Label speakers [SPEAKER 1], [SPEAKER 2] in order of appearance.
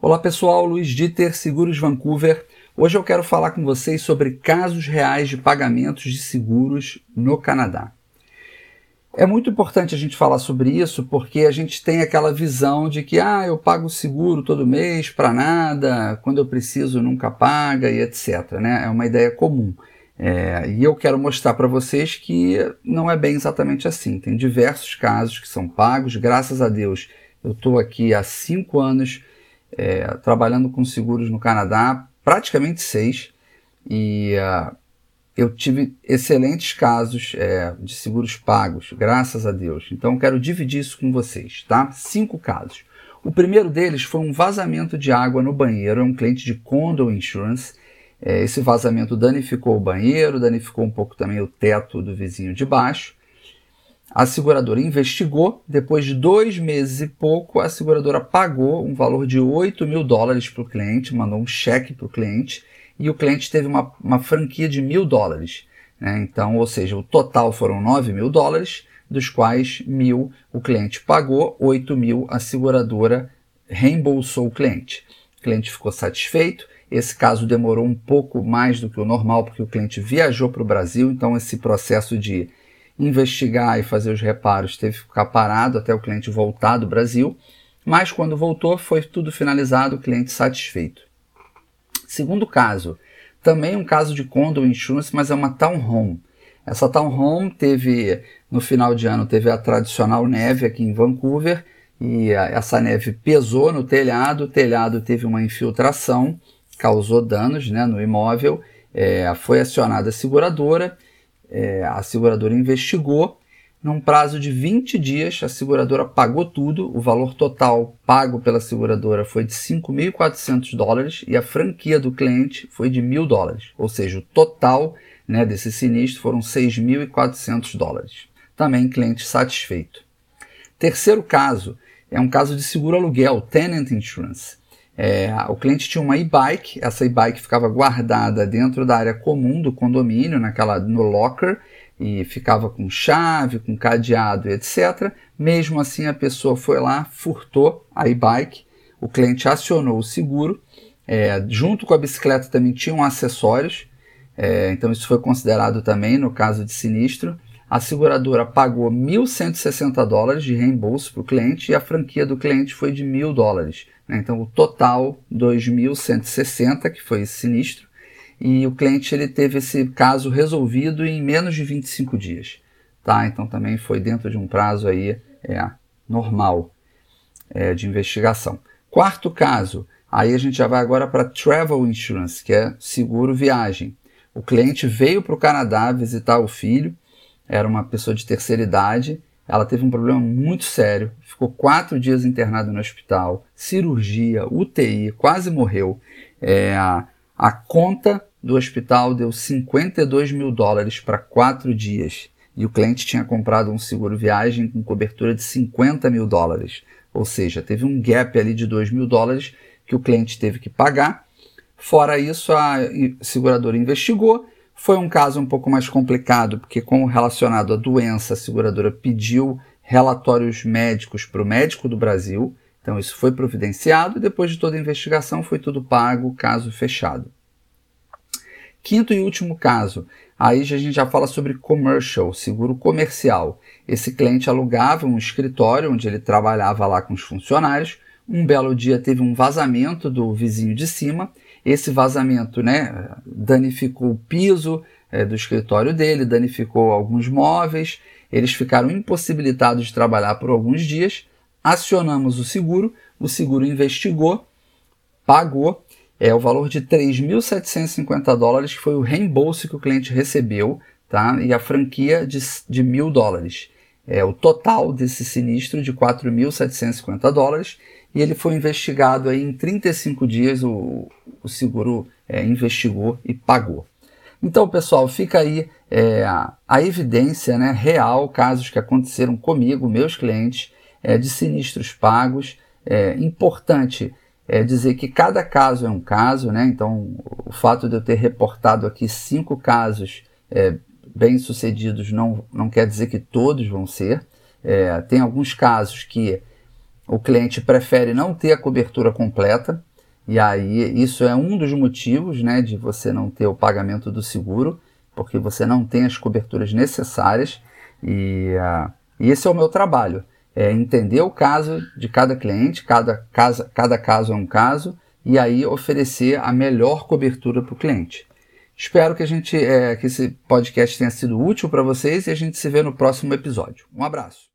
[SPEAKER 1] Olá pessoal, Luiz Dieter, Seguros Vancouver. Hoje eu quero falar com vocês sobre casos reais de pagamentos de seguros no Canadá. É muito importante a gente falar sobre isso porque a gente tem aquela visão de que ah, eu pago seguro todo mês para nada, quando eu preciso nunca paga e etc. Né? É uma ideia comum. É, e eu quero mostrar para vocês que não é bem exatamente assim. Tem diversos casos que são pagos, graças a Deus. Eu estou aqui há cinco anos é, trabalhando com seguros no Canadá, praticamente seis, e uh, eu tive excelentes casos é, de seguros pagos, graças a Deus. Então quero dividir isso com vocês, tá? Cinco casos. O primeiro deles foi um vazamento de água no banheiro, é um cliente de Condo Insurance. É, esse vazamento danificou o banheiro, danificou um pouco também o teto do vizinho de baixo. A seguradora investigou, depois de dois meses e pouco, a seguradora pagou um valor de 8 mil dólares para o cliente, mandou um cheque para o cliente e o cliente teve uma, uma franquia de mil dólares. Né? Então, ou seja, o total foram 9 mil dólares, dos quais mil o cliente pagou, 8 mil a seguradora reembolsou o cliente. O cliente ficou satisfeito. Esse caso demorou um pouco mais do que o normal, porque o cliente viajou para o Brasil, então esse processo de investigar e fazer os reparos, teve que ficar parado até o cliente voltar do Brasil, mas quando voltou foi tudo finalizado, o cliente satisfeito. Segundo caso, também um caso de condo insurance, mas é uma townhome. Essa townhome teve, no final de ano, teve a tradicional neve aqui em Vancouver, e essa neve pesou no telhado, o telhado teve uma infiltração, causou danos né, no imóvel, é, foi acionada a seguradora, é, a seguradora investigou. Num prazo de 20 dias, a seguradora pagou tudo. O valor total pago pela seguradora foi de 5.400 dólares e a franquia do cliente foi de 1.000 dólares. Ou seja, o total né, desse sinistro foram 6.400 dólares. Também cliente satisfeito. Terceiro caso é um caso de seguro aluguel, tenant insurance. É, o cliente tinha uma e-bike, essa e-bike ficava guardada dentro da área comum do condomínio, naquela no locker, e ficava com chave, com cadeado, etc. Mesmo assim, a pessoa foi lá, furtou a e-bike, o cliente acionou o seguro, é, junto com a bicicleta também tinham acessórios, é, então isso foi considerado também no caso de sinistro. A seguradora pagou 1.160 dólares de reembolso para o cliente e a franquia do cliente foi de 1.000 dólares. Né? Então, o total, 2.160, que foi esse sinistro, e o cliente ele teve esse caso resolvido em menos de 25 dias. Tá? Então, também foi dentro de um prazo aí, é, normal é, de investigação. Quarto caso, aí a gente já vai agora para Travel Insurance, que é seguro viagem. O cliente veio para o Canadá visitar o filho, era uma pessoa de terceira idade, ela teve um problema muito sério, ficou quatro dias internada no hospital, cirurgia, UTI, quase morreu. É, a, a conta do hospital deu 52 mil dólares para quatro dias e o cliente tinha comprado um seguro viagem com cobertura de 50 mil dólares. Ou seja, teve um gap ali de 2 mil dólares que o cliente teve que pagar. Fora isso, a seguradora investigou foi um caso um pouco mais complicado, porque, como relacionado à doença, a seguradora pediu relatórios médicos para o médico do Brasil, então isso foi providenciado e depois de toda a investigação foi tudo pago, caso fechado. Quinto e último caso, aí a gente já fala sobre commercial, seguro comercial. Esse cliente alugava um escritório onde ele trabalhava lá com os funcionários. Um belo dia teve um vazamento do vizinho de cima esse vazamento né, danificou o piso é, do escritório dele, danificou alguns móveis, eles ficaram impossibilitados de trabalhar por alguns dias. Acionamos o seguro, o seguro investigou, pagou é o valor de 3.750 dólares, que foi o reembolso que o cliente recebeu, tá? e a franquia de, de mil dólares. É o total desse sinistro de 4.750 dólares e ele foi investigado aí em 35 dias, o, o seguro é, investigou e pagou. Então, pessoal, fica aí é, a, a, evidência né, real, casos que aconteceram comigo, meus clientes, é, de sinistros pagos. É importante é, dizer que cada caso é um caso, né? Então, o fato de eu ter reportado aqui cinco casos é, bem-sucedidos não, não quer dizer que todos vão ser. É, tem alguns casos que o cliente prefere não ter a cobertura completa, E aí, isso é um dos motivos né, de você não ter o pagamento do seguro, porque você não tem as coberturas necessárias. E, uh, e esse é o meu trabalho: é entender o caso de cada cliente, cada, casa, cada caso é um caso, e aí oferecer a melhor cobertura para o cliente. Espero que a gente é, que esse podcast tenha sido útil para vocês e a gente se vê no próximo episódio. Um abraço.